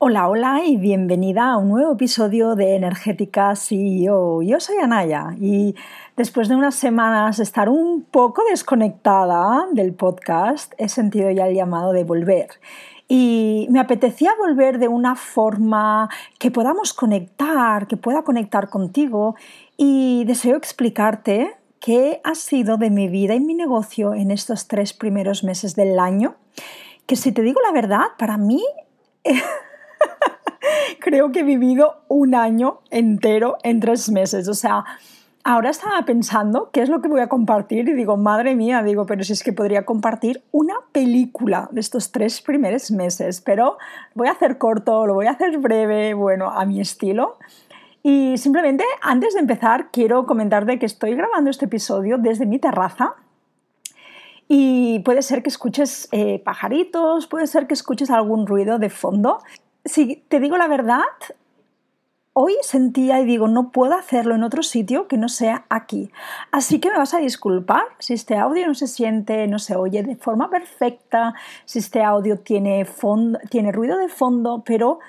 Hola, hola y bienvenida a un nuevo episodio de Energética CEO. Yo soy Anaya y después de unas semanas de estar un poco desconectada del podcast, he sentido ya el llamado de volver. Y me apetecía volver de una forma que podamos conectar, que pueda conectar contigo y deseo explicarte qué ha sido de mi vida y mi negocio en estos tres primeros meses del año, que si te digo la verdad, para mí creo que he vivido un año entero en tres meses. O sea, ahora estaba pensando qué es lo que voy a compartir y digo, madre mía, digo, pero si es que podría compartir una película de estos tres primeros meses, pero voy a hacer corto, lo voy a hacer breve, bueno, a mi estilo. Y simplemente, antes de empezar, quiero comentarte que estoy grabando este episodio desde mi terraza. Y puede ser que escuches eh, pajaritos, puede ser que escuches algún ruido de fondo si te digo la verdad, hoy sentía y digo, no puedo hacerlo en otro sitio que no sea aquí. Así que me vas a disculpar si este audio no se siente, no se oye de forma perfecta, si este audio tiene, tiene ruido de fondo, pero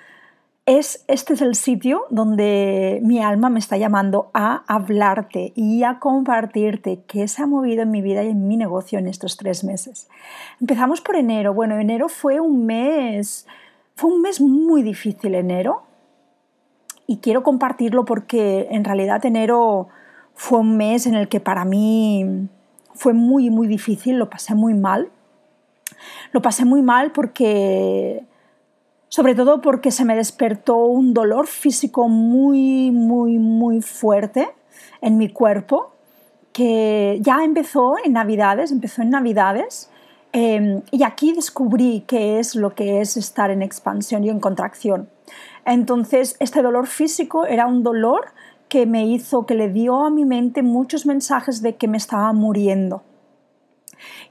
es, este es el sitio donde mi alma me está llamando a hablarte y a compartirte qué se ha movido en mi vida y en mi negocio en estos tres meses. Empezamos por enero. Bueno, enero fue un mes fue un mes muy difícil enero y quiero compartirlo porque en realidad enero fue un mes en el que para mí fue muy, muy difícil, lo pasé muy mal. Lo pasé muy mal porque, sobre todo porque se me despertó un dolor físico muy, muy, muy fuerte en mi cuerpo, que ya empezó en Navidades, empezó en Navidades, Em, y aquí descubrí qué es lo que es estar en expansión y en contracción. Entonces, este dolor físico era un dolor que me hizo, que le dio a mi mente muchos mensajes de que me estaba muriendo.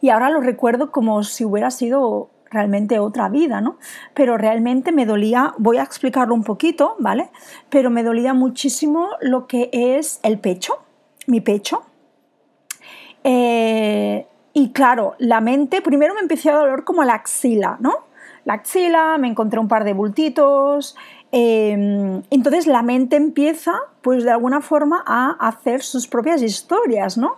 Y ahora lo recuerdo como si hubiera sido realmente otra vida, ¿no? Pero realmente me dolía, voy a explicarlo un poquito, ¿vale? Pero me dolía muchísimo lo que es el pecho, mi pecho. Eh, y claro, la mente, primero me empezó a doler como la axila, ¿no? La axila, me encontré un par de bultitos. Em, entonces la mente empieza, pues de alguna forma, a hacer sus propias historias, ¿no?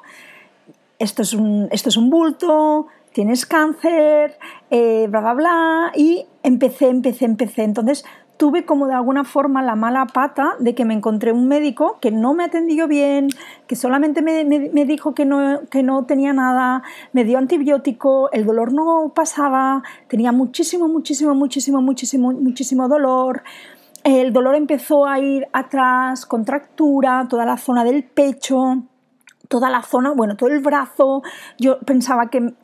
Esto es un, esto es un bulto, tienes cáncer, eh, bla, bla, bla. Y empecé, empecé, empecé. Entonces tuve como de alguna forma la mala pata de que me encontré un médico que no me atendió bien, que solamente me, dijo que no, que no tenía nada, me dio antibiótico, el dolor no pasaba, tenía muchísimo, muchísimo, muchísimo, muchísimo, muchísimo dolor. El dolor empezó a ir atrás, contractura, toda la zona del pecho toda la zona, bueno, todo el brazo, yo pensaba que,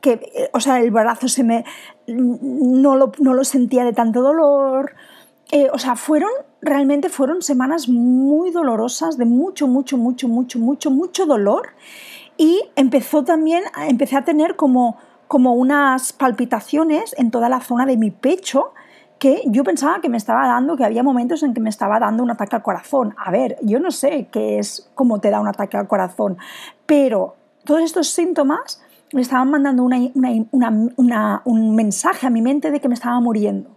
o sea, el brazo se me, no lo, no lo sentía de tanto dolor, eh, o sea, fueron, realmente fueron semanas muy dolorosas, de mucho, mucho, mucho, mucho, mucho, mucho dolor. Y empezó también, empecé a tener como, como unas palpitaciones en toda la zona de mi pecho, que yo pensaba que me estaba dando, que había momentos en que me estaba dando un ataque al corazón. A ver, yo no sé qué es cómo te da un ataque al corazón, pero todos estos síntomas me estaban mandando un mensaje a mi mente de que me estaba muriendo.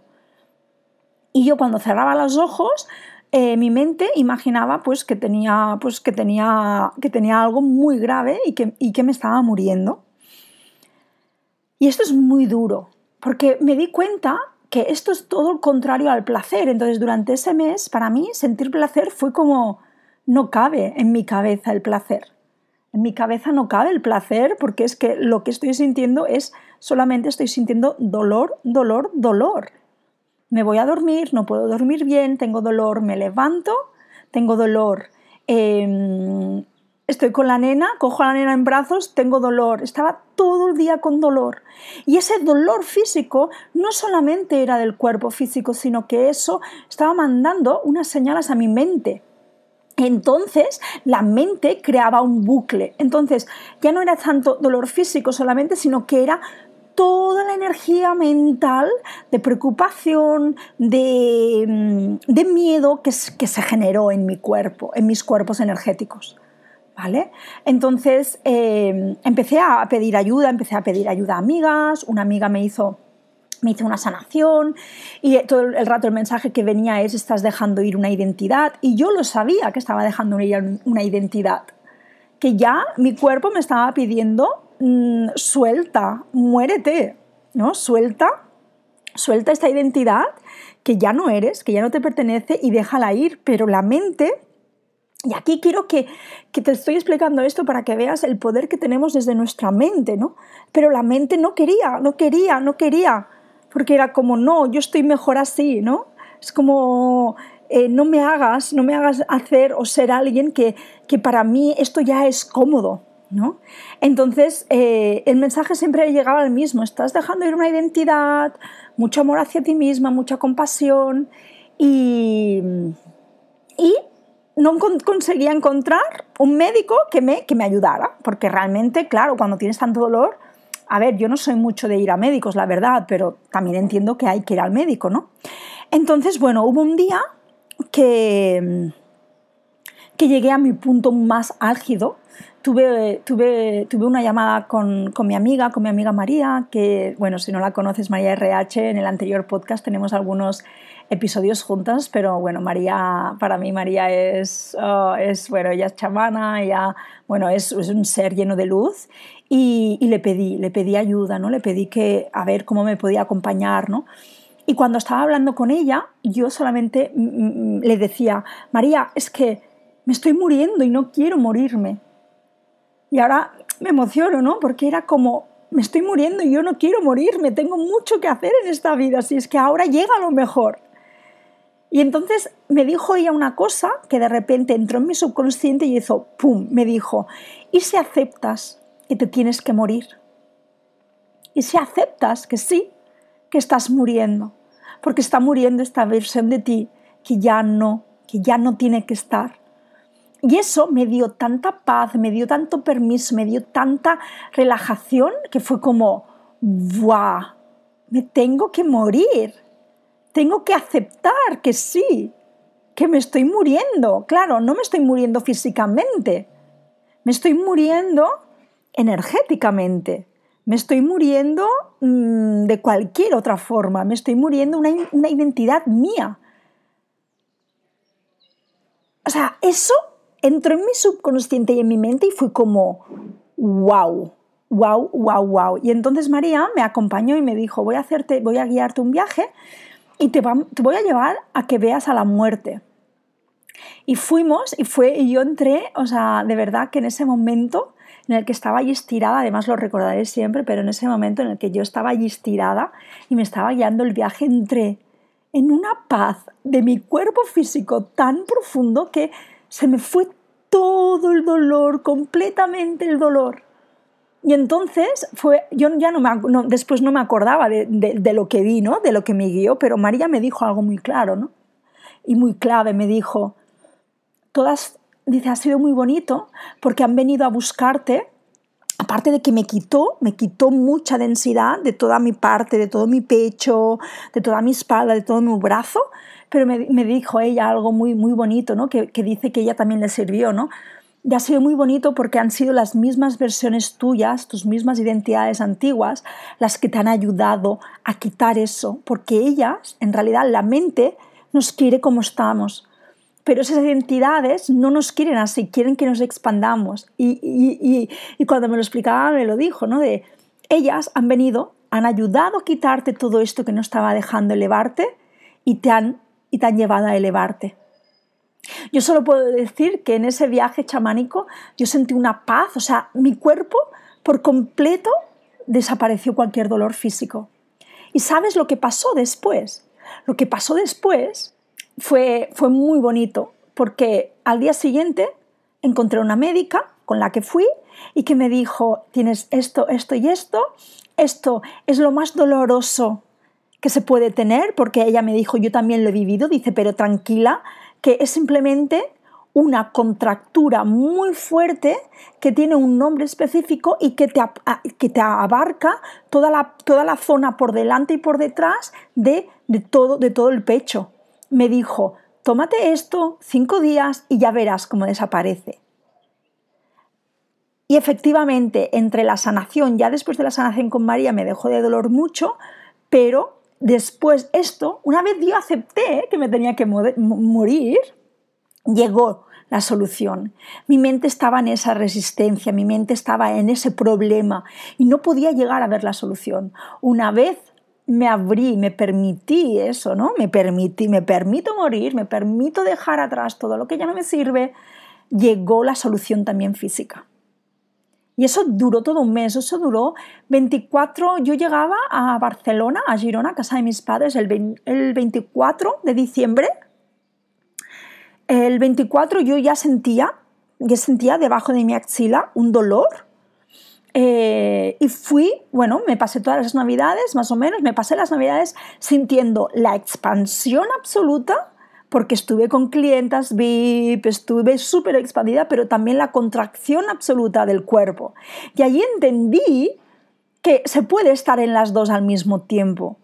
Y yo cuando cerraba los ojos, eh, mi mente imaginaba pues, que, tenía, pues, que, tenía, que tenía algo muy grave y que, y que me estaba muriendo. Y esto es muy duro, porque me di cuenta que esto es todo lo contrario al placer. Entonces, durante ese mes, para mí, sentir placer fue como, no cabe en mi cabeza el placer. En mi cabeza no cabe el placer porque es que lo que estoy sintiendo es, solamente estoy sintiendo dolor, dolor, dolor me voy a dormir, no puedo dormir bien, tengo dolor, me levanto, tengo dolor, em, estoy con la nena, cojo a la nena en brazos, tengo dolor, estaba todo el día con dolor. Y ese dolor físico no solamente era del cuerpo físico, sino que eso estaba mandando unas señales a mi mente. Entonces la mente creaba un bucle. Entonces ya no era tanto dolor físico solamente, sino que era toda la energía mental de preocupación, de, mm, miedo que, se generó en mi cuerpo, en mis cuerpos energéticos. ¿Vale? Entonces em, empecé a pedir ayuda, empecé a pedir ayuda a amigas, una amiga me hizo me hice una sanación y todo el rato el mensaje que venía es estás dejando ir una identidad y yo lo sabía que estaba dejando ir una identidad, que ya mi cuerpo me estaba pidiendo mm, suelta, muérete, ¿no? Suelta, suelta esta identidad que ya no eres, que ya no te pertenece y déjala ir, pero la mente y aquí quiero que, que, te estoy explicando esto para que veas el poder que tenemos desde nuestra mente, ¿no? Pero la mente no quería, no quería, no quería porque era como, no, yo estoy mejor así, ¿no? Es como, eh, no me hagas, no me hagas hacer o ser alguien que, que para mí esto ya es cómodo, ¿no? Entonces, eh, el mensaje siempre llegaba al mismo, estás dejando ir una identidad, mucho amor hacia ti misma, mucha compasión y, y no conseguía encontrar un médico que me, que me ayudara, porque realmente, claro, cuando tienes tanto dolor, a ver, yo no soy mucho de ir a médicos, la verdad, pero también entiendo que hay que ir al médico, ¿no? Entonces, bueno, hubo un día que, que llegué a mi punto más álgido. Tuve, tuve, tuve una llamada con, con, mi amiga, con mi amiga María, que, bueno, si no la conoces, María RH, en el anterior podcast tenemos algunos episodios juntas, pero bueno, María, para mí María es, oh, es bueno, ella es chamana, ella, bueno, es, es un ser lleno de luz y, le pedí, le pedí ayuda, ¿no? Le pedí que, a ver cómo me podía acompañar, ¿no? Y cuando estaba hablando con ella, yo solamente mm, mm, le decía, María, es que me estoy muriendo y no quiero morirme. Y ahora me emociono, ¿no? Porque era como, me estoy muriendo y yo no quiero morirme, tengo mucho que hacer en esta vida, así es que ahora llega lo mejor. Y entonces me dijo ella una cosa que de repente entró en mi subconsciente y hizo, ¡pum!, me dijo, ¿y si aceptas que te tienes que morir. Y si aceptas que sí, que estás muriendo, porque está muriendo esta versión de ti que ya no, que ya no tiene que estar. Y eso me dio tanta paz, me dio tanto permiso, me dio tanta relajación que fue como, ¡guau! Me tengo que morir. Tengo que aceptar que sí, que me estoy muriendo. Claro, no me estoy muriendo físicamente. Me estoy muriendo energéticamente. Me estoy muriendo mm, de cualquier otra forma, me estoy muriendo una, una identidad mía. O sea, eso entró en mi subconsciente y en mi mente y fue como, wow, wow, wow, wow. Y entonces María me acompañó y me dijo, voy a, hacerte, voy a guiarte un viaje y te, te voy a llevar a que veas a la muerte. Y fuimos y fue y yo entré, o sea, de verdad que en ese momento en el que estaba allí estirada, además lo recordaré siempre, pero en ese momento en el que yo estaba allí estirada y me estaba guiando el viaje, entré en una paz de mi cuerpo físico tan profundo que se me fue todo el dolor, completamente el dolor. Y entonces fue, yo ya no me, después no me acordaba de, lo que vi, ¿no? de lo que me guió, pero María me dijo algo muy claro ¿no? y muy clave. Me dijo, todas dice, ha sido muy bonito porque han venido a buscarte, aparte de que me quitó, me quitó mucha densidad de toda mi parte, de todo mi pecho, de toda mi espalda, de todo mi brazo, pero me, dijo ella algo muy, muy bonito, ¿no? Que, que, dice que ella también le sirvió, ¿no? Y ha sido muy bonito porque han sido las mismas versiones tuyas, tus mismas identidades antiguas, las que te han ayudado a quitar eso, porque ellas, en realidad, la mente nos quiere como estamos, pero esas identidades no nos quieren así, quieren que nos expandamos. Y, cuando me lo explicaba me lo dijo, ¿no? De ellas han venido, han ayudado a quitarte todo esto que no estaba dejando elevarte y te han, y te han llevado a elevarte. Yo solo puedo decir que en ese viaje chamánico yo sentí una paz, o sea, mi cuerpo por completo desapareció cualquier dolor físico. ¿Y sabes lo que pasó después? Lo que pasó después fue, fue muy bonito porque al día siguiente encontré una médica con la que fui y que me dijo, tienes esto, esto y esto, esto es lo más doloroso que se puede tener, porque ella me dijo, yo también lo he vivido, dice, pero tranquila, que es simplemente una contractura muy fuerte que tiene un nombre específico y que te, que te abarca toda la, toda la zona por delante y por detrás de, de, todo, de todo el pecho me dijo, tómate esto cinco días y ya verás cómo desaparece. Y efectivamente, entre la sanación, ya después de la sanación con María me dejó de dolor mucho, Pero después esto, una vez yo acepté que me tenía que morir, llegó la solución. Mi mente estaba en esa resistencia, mi mente estaba en ese problema y no podía llegar a ver la solución. Una vez me abrí, me permití eso, ¿no? Me permití, me permito morir, me permito dejar atrás todo lo que ya no me sirve, llegó la solución también física. Y eso duró todo un mes, eso duró 24, yo llegaba a Barcelona, a Girona, a casa de mis padres, el, el 24 de diciembre. El 24 yo ya sentía, ya sentía debajo de mi axila un dolor eh, y fui, bueno, me pasé todas las navidades, más o menos, me pasé las navidades sintiendo la expansión absoluta, porque estuve con clientas VIP, estuve súper expandida, pero también la contracción absoluta del cuerpo. Y allí entendí que se puede estar en las dos al mismo tiempo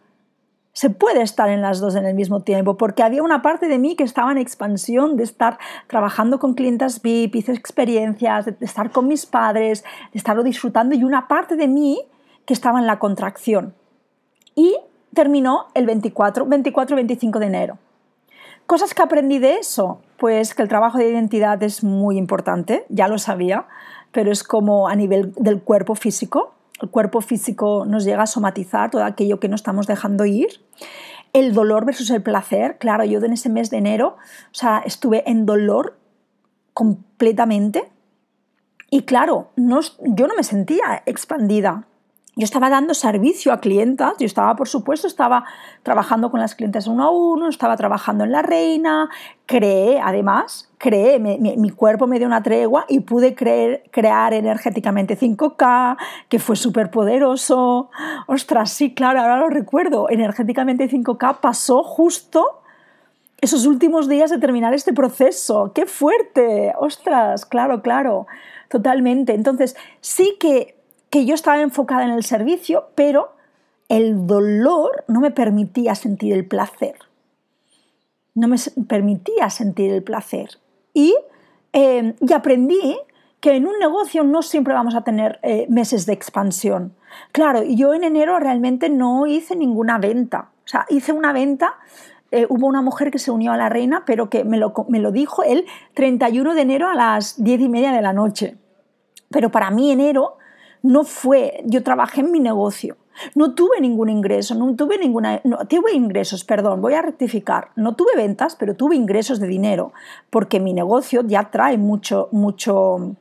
se puede estar en las dos en el mismo tiempo, porque había una parte de mí que estaba en expansión, de estar trabajando con clientes VIP, hice experiencias, de estar con mis padres, de estarlo disfrutando, y una parte de mí que estaba en la contracción. Y terminó el 24, 24-25 de enero. Cosas que aprendí de eso, pues que el trabajo de identidad es muy importante, ya lo sabía, pero es como a nivel del cuerpo físico. El cuerpo físico nos llega a somatizar todo aquello que no estamos dejando ir. El dolor versus el placer, claro, yo en ese mes de enero, o sea, estuve en dolor completamente. Y claro, no, yo no me sentía expandida, yo estaba dando servicio a clientas, yo estaba, por supuesto, estaba trabajando con las clientes uno a uno, estaba trabajando en la reina, creé, además, creé, mi, cuerpo me dio una tregua y pude crear energéticamente 5K, que fue súper poderoso. Ostras, sí, claro, ahora lo recuerdo, energéticamente 5K pasó justo esos últimos días de terminar este proceso. ¡Qué fuerte! Ostras, claro, claro, totalmente. Entonces, sí que que yo estaba enfocada en el servicio, pero el dolor no me permitía sentir el placer. No me permitía sentir el placer. Y, eh, aprendí que en un negocio no siempre vamos a tener eh, meses de expansión. Claro, yo en enero realmente no hice ninguna venta. O sea, hice una venta, eh, hubo una mujer que se unió a la reina, pero que me lo, me lo dijo el 31 de enero a las 10 y media de la noche. Pero para mí enero no fue, yo trabajé en mi negocio, no tuve ningún ingreso, no tuve ninguna, no, tuve ingresos, perdón, voy a rectificar, no tuve ventas, pero tuve ingresos de dinero, porque mi negocio ya trae mucho, mucho,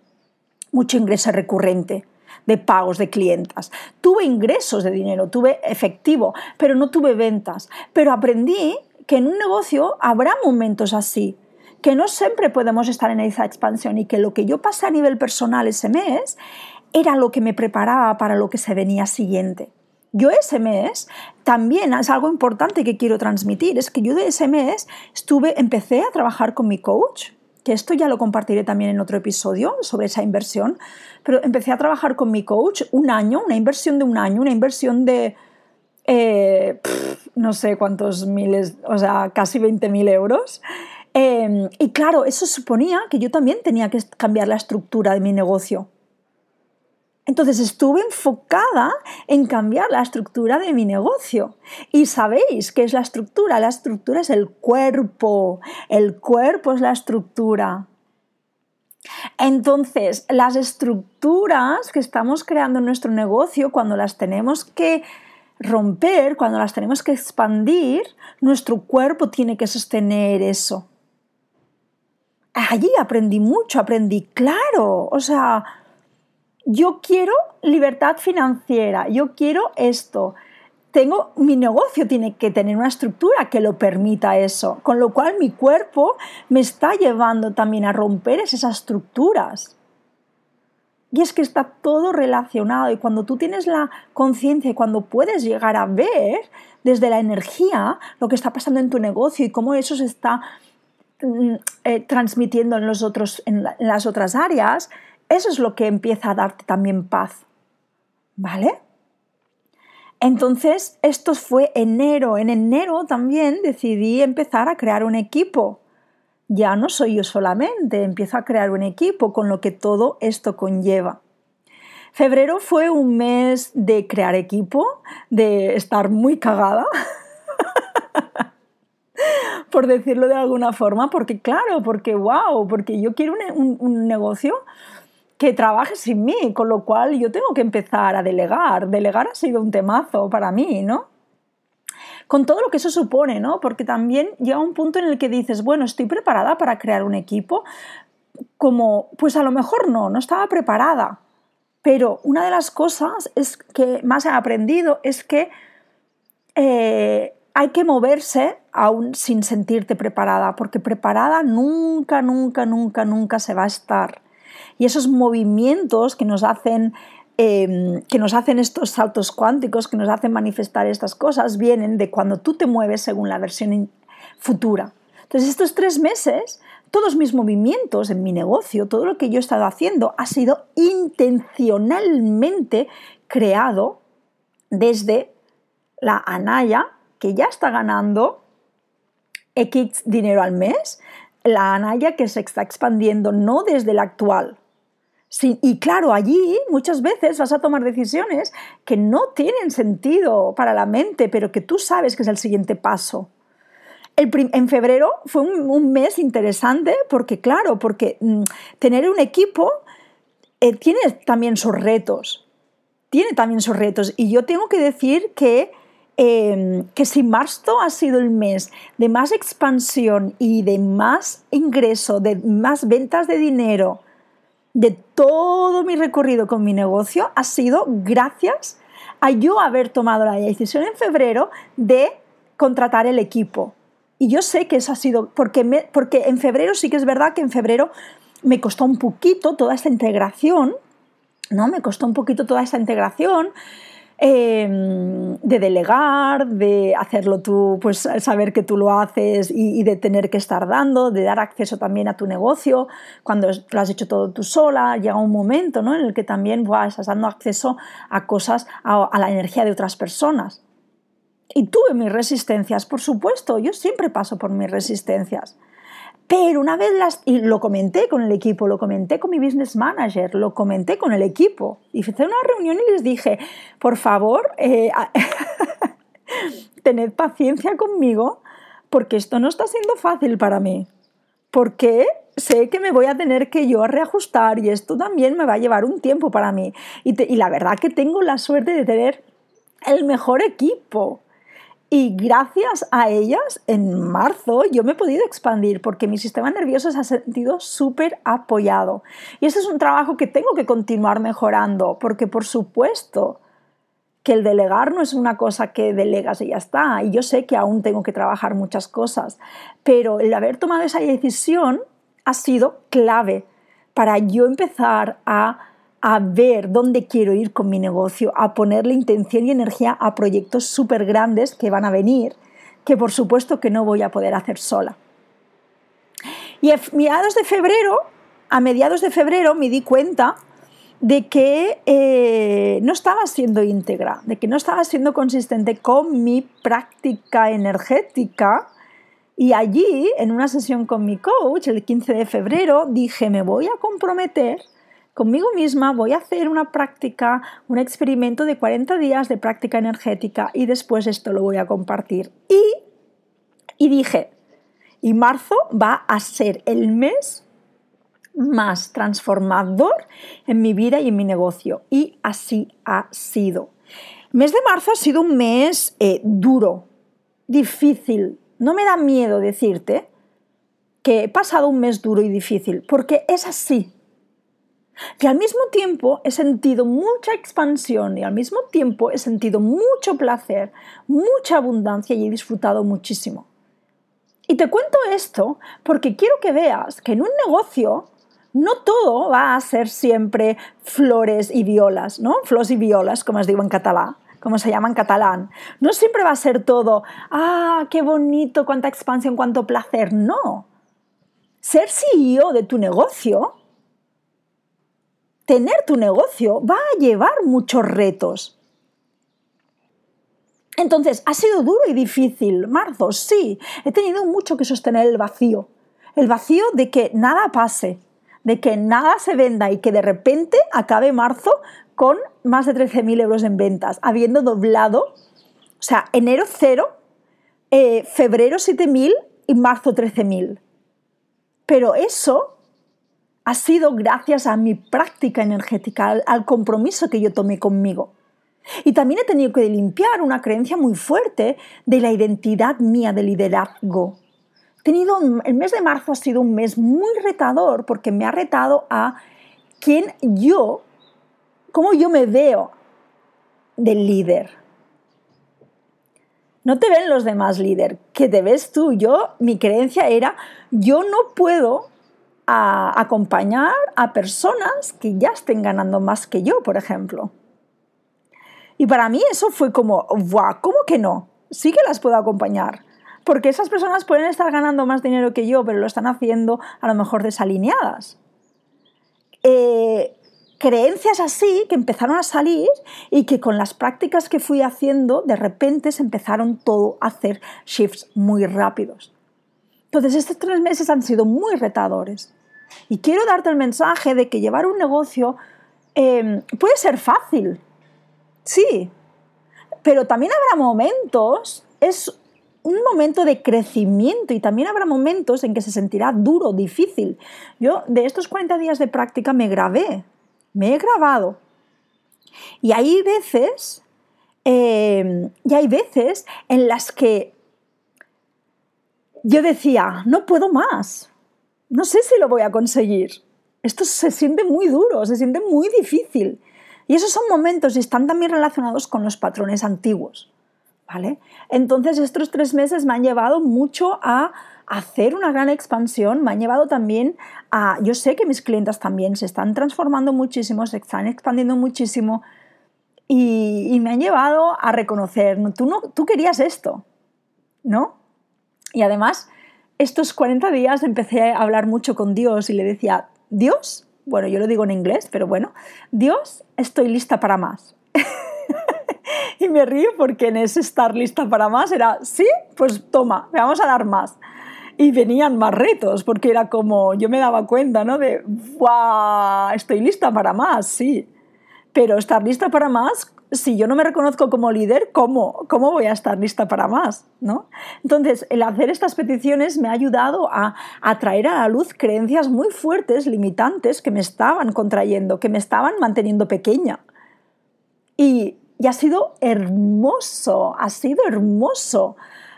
mucho ingreso recurrente de pagos de clientas. Tuve ingresos de dinero, tuve efectivo, pero no tuve ventas. Pero aprendí que en un negocio habrá momentos así, que no siempre podemos estar en esa expansión y que lo que yo pasé a nivel personal ese mes era lo que me preparaba para lo que se venía siguiente. Yo ese mes también es algo importante que quiero transmitir, es que yo de ese mes estuve, empecé a trabajar con mi coach, que esto ya lo compartiré también en otro episodio sobre esa inversión, pero empecé a trabajar con mi coach un año, una inversión de un año, una inversión de eh, no sé cuántos miles, o sea, casi 20.000 euros. Em, y claro, eso suponía que yo también tenía que cambiar la estructura de mi negocio. Entonces estuve enfocada en cambiar la estructura de mi negocio. Y sabéis qué es la estructura. La estructura es el cuerpo. El cuerpo es la estructura. Entonces, las estructuras que estamos creando en nuestro negocio, cuando las tenemos que romper, cuando las tenemos que expandir, nuestro cuerpo tiene que sostener eso. Allí aprendí mucho, aprendí claro. O sea, yo quiero libertad financiera, yo quiero esto. Tengo, mi negocio tiene que tener una estructura que lo permita eso, con lo cual mi cuerpo me está llevando también a romper esas estructuras. Y es que está todo relacionado y cuando tú tienes la conciencia y cuando puedes llegar a ver desde la energía lo que está pasando en tu negocio y cómo eso se está mm, eh, transmitiendo en, los otros, en las otras áreas, eso es lo que empieza a darte también paz. ¿Vale? Entonces, esto fue enero. En enero también decidí empezar a crear un equipo. Ya no soy yo solamente, empiezo a crear un equipo con lo que todo esto conlleva. Febrero fue un mes de crear equipo, de estar muy cagada, por decirlo de alguna forma, porque claro, porque wow, porque yo quiero un, negocio que trabaje sin mí, con lo cual yo tengo que empezar a delegar. Delegar ha sido un temazo para mí, ¿no? Con todo lo que eso supone, ¿no? Porque también llega un punto en el que dices, bueno, estoy preparada para crear un equipo, como, pues a lo mejor no, no estaba preparada. Pero una de las cosas es que más he aprendido es que eh, hay que moverse aún sin sentirte preparada, porque preparada nunca, nunca, nunca, nunca se va a estar. Y esos movimientos que nos hacen em, que nos hacen estos saltos cuánticos, que nos hacen manifestar estas cosas, vienen de cuando tú te mueves según la versión futura. Entonces, estos tres meses todos mis movimientos en mi negocio, todo lo que yo he estado haciendo ha sido intencionalmente creado desde la Anaya, que ya está ganando X dinero al mes, la Anaya que se está expandiendo no desde la actual. Y claro, allí muchas veces vas a tomar decisiones que no tienen sentido para la mente, pero que tú sabes que es el siguiente paso en febrero fue un, mes interesante porque, claro, porque mm, tener un equipo eh, tiene también sus retos. Tiene también sus retos. Y yo tengo que decir que, em, que si marzo ha sido el mes de más expansión y de más ingreso, de más ventas de dinero, de todo mi recorrido con mi negocio, ha sido gracias a yo haber tomado la decisión en febrero de contratar el equipo y yo sé que eso ha sido, porque, porque en febrero sí que es verdad que en febrero me costó un poquito toda esta integración, ¿no? Me costó un poquito toda esta integración. Em, de delegar, de hacerlo tú, pues saber que tú lo haces y, de tener que estar dando, de dar acceso también a tu negocio, cuando lo has hecho todo tú sola, llega un momento ¿no? en el que también buah, estás dando acceso a cosas, a la energía de otras personas. Y tuve mis resistencias, por supuesto, yo siempre paso por mis resistencias. Pero una vez las, y lo comenté con el equipo, lo comenté con mi business manager, lo comenté con el equipo. Y hice una reunión y les dije, por favor, eh, tened paciencia conmigo, porque esto no está siendo fácil para mí. Porque sé que me voy a tener que yo reajustar y esto también me va a llevar un tiempo para mí. Y, y la verdad que tengo la suerte de tener el mejor equipo y gracias a ellas, en marzo yo me he podido expandir porque mi sistema nervioso se ha sentido súper apoyado. Y ese es un trabajo que tengo que continuar mejorando, porque por supuesto que el delegar no es una cosa que delegas y ya está. Y yo sé que aún tengo que trabajar muchas cosas, pero el haber tomado esa decisión ha sido clave para yo empezar a a ver dónde quiero ir con mi negocio, a ponerle intención y energía a proyectos súper grandes que van a venir, que por supuesto que no voy a poder hacer sola. Y a mediados de febrero, a mediados de febrero me di cuenta de que eh, no estaba siendo íntegra, de que no estaba siendo consistente con mi práctica energética. Y allí, en una sesión con mi coach, el 15 de febrero, dije, me voy a comprometer conmigo misma voy a hacer una práctica, un experimento de 40 días de práctica energética y después esto lo voy a compartir. Y, dije, y marzo va a ser el mes más transformador en mi vida y en mi negocio. Y así ha sido. El mes de marzo ha sido un mes eh, duro, difícil. No me da miedo decirte que he pasado un mes duro y difícil, porque es así. Y al mismo tiempo he sentido mucha expansión y al mismo tiempo he sentido mucho placer, mucha abundancia y he disfrutado muchísimo. Y te cuento esto porque quiero que veas que en un negocio no todo va a ser siempre flores y violas, ¿no? Flores y violas, como os digo en catalán, como se llama en catalán. No siempre va a ser todo, ah, qué bonito, cuánta expansión, cuánto placer. No. Ser CEO de tu negocio tener tu negocio va a llevar muchos retos. Entonces, ha sido duro y difícil. Marzo, sí, he tenido mucho que sostener el vacío. El vacío de que nada pase, de que nada se venda y que de repente acabe marzo con más de 13.000 euros en ventas, habiendo doblado, o sea, enero 0, eh, febrero 7.000 y marzo 13.000. Pero eso ha sido gracias a mi práctica energética, al, compromiso que yo tomé conmigo. Y también he tenido que limpiar una creencia muy fuerte de la identidad mía de liderazgo. Tenido, el mes de marzo ha sido un mes muy retador porque me ha retado a quién yo, cómo yo me veo del líder. No te ven los demás líder, que te ves tú. Yo, mi creencia era, yo no puedo acompañar a personas que ya estén ganando más que yo, por ejemplo. Y para mí eso fue como, ¡guau! ¿Cómo que no? Sí que las puedo acompañar. Porque esas personas pueden estar ganando más dinero que yo, pero lo están haciendo a lo mejor desalineadas. Eh, creencias así que empezaron a salir y que con las prácticas que fui haciendo, de repente se empezaron todo a hacer shifts muy rápidos. Entonces, estos tres meses han sido muy retadores. Y quiero darte el mensaje de que llevar un negocio eh, puede ser fácil, Sí, pero también habrá momentos, es un momento de crecimiento y también habrá momentos en que se sentirá duro, difícil. Yo de estos 40 días de práctica me grabé, me he grabado. Y hay veces, em, y hay veces en las que yo decía, no puedo más, no sé si lo voy a conseguir. Esto se siente muy duro, se siente muy difícil. Y esos son momentos y están también relacionados con los patrones antiguos. ¿vale? Entonces estos tres meses me han llevado mucho a hacer una gran expansión, me han llevado también a, yo sé que mis clientes también se están transformando muchísimo, se están expandiendo muchísimo y, me han llevado a reconocer, tú, no, tú querías esto, ¿no? Y además, estos 40 días empecé a hablar mucho con Dios y le decía, Dios, bueno, yo lo digo en inglés, pero bueno, Dios, estoy lista para más. y me río porque en ese estar lista para más era, sí, pues toma, me vamos a dar más. Y venían más retos, porque era como, yo me daba cuenta, ¿no? De, ¡guau! Estoy lista para más, sí. Pero estar lista para más si yo no me reconozco como líder, ¿cómo, ¿cómo voy a estar lista para más? ¿no? Entonces, el hacer estas peticiones me ha ayudado a, a traer a la luz creencias muy fuertes, limitantes, que me estaban contrayendo, que me estaban manteniendo pequeña. Y, y ha sido hermoso, ha sido hermoso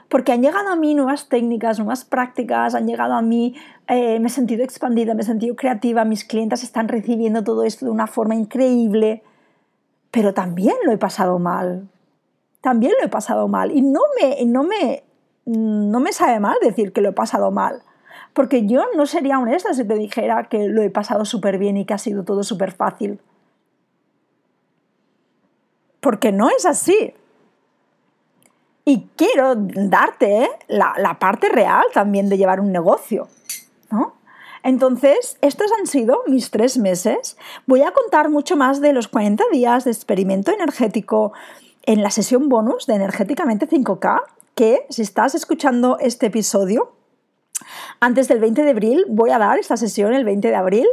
porque han llegado a mí nuevas técnicas, nuevas prácticas, han llegado a mí, eh, me he sentido expandida, me he sentido creativa, mis clientes están recibiendo todo esto de una forma increíble pero también lo he pasado mal. También lo he pasado mal. Y no me, no me, no me sabe mal decir que lo he pasado mal. Porque yo no sería honesta si te dijera que lo he pasado súper bien y que ha sido todo súper fácil. Porque no es así. Y quiero darte la, la parte real también de llevar un negocio. ¿no? Entonces, estos han sido mis tres meses. Voy a contar mucho más de los 40 días de experimento energético en la sesión bonus de Energéticamente 5K, que si estás escuchando este episodio, antes del 20 de abril voy a dar esta sesión el 20 de abril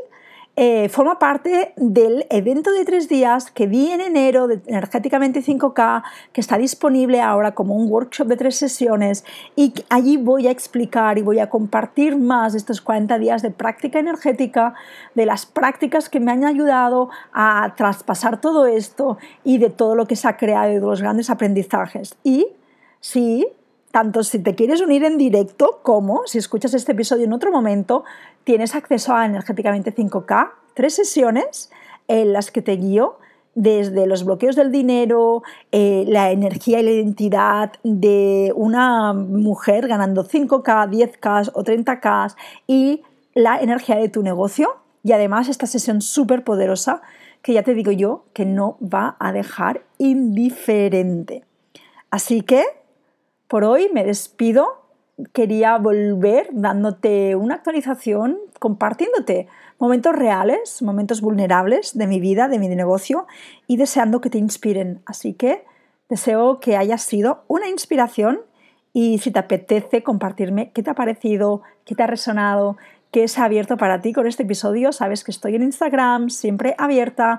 eh, forma parte del evento de tres días que di en enero de Energéticamente 5K, que está disponible ahora como un workshop de tres sesiones y allí voy a explicar y voy a compartir más estos 40 días de práctica energética, de las prácticas que me han ayudado a traspasar todo esto y de todo lo que se ha creado y de los grandes aprendizajes. Y sí, tanto si te quieres unir en directo como si escuchas este episodio en otro momento, tienes acceso a Energéticamente 5K, tres sesiones en las que te guío desde los bloqueos del dinero, eh, la energía y la identidad de una mujer ganando 5K, 10K o 30K y la energía de tu negocio. Y además esta sesión súper poderosa que ya te digo yo que no va a dejar indiferente. Así que por hoy me despido. Quería volver dándote una actualización, compartiéndote momentos reales, momentos vulnerables de mi vida, de mi negocio y deseando que te inspiren. Así que deseo que haya sido una inspiración y si te apetece compartirme qué te ha parecido, qué te ha resonado, qué se ha abierto para ti con este episodio, sabes que estoy en Instagram, siempre abierta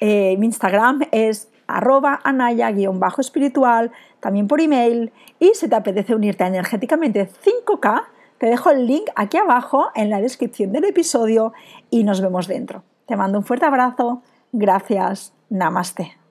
Eh, mi Instagram es arroba anaya-espiritual, también por email. Y si te apetece unirte a energéticamente 5K, te dejo el link aquí abajo en la descripción del episodio y nos vemos dentro. Te mando un fuerte abrazo. Gracias. Namaste.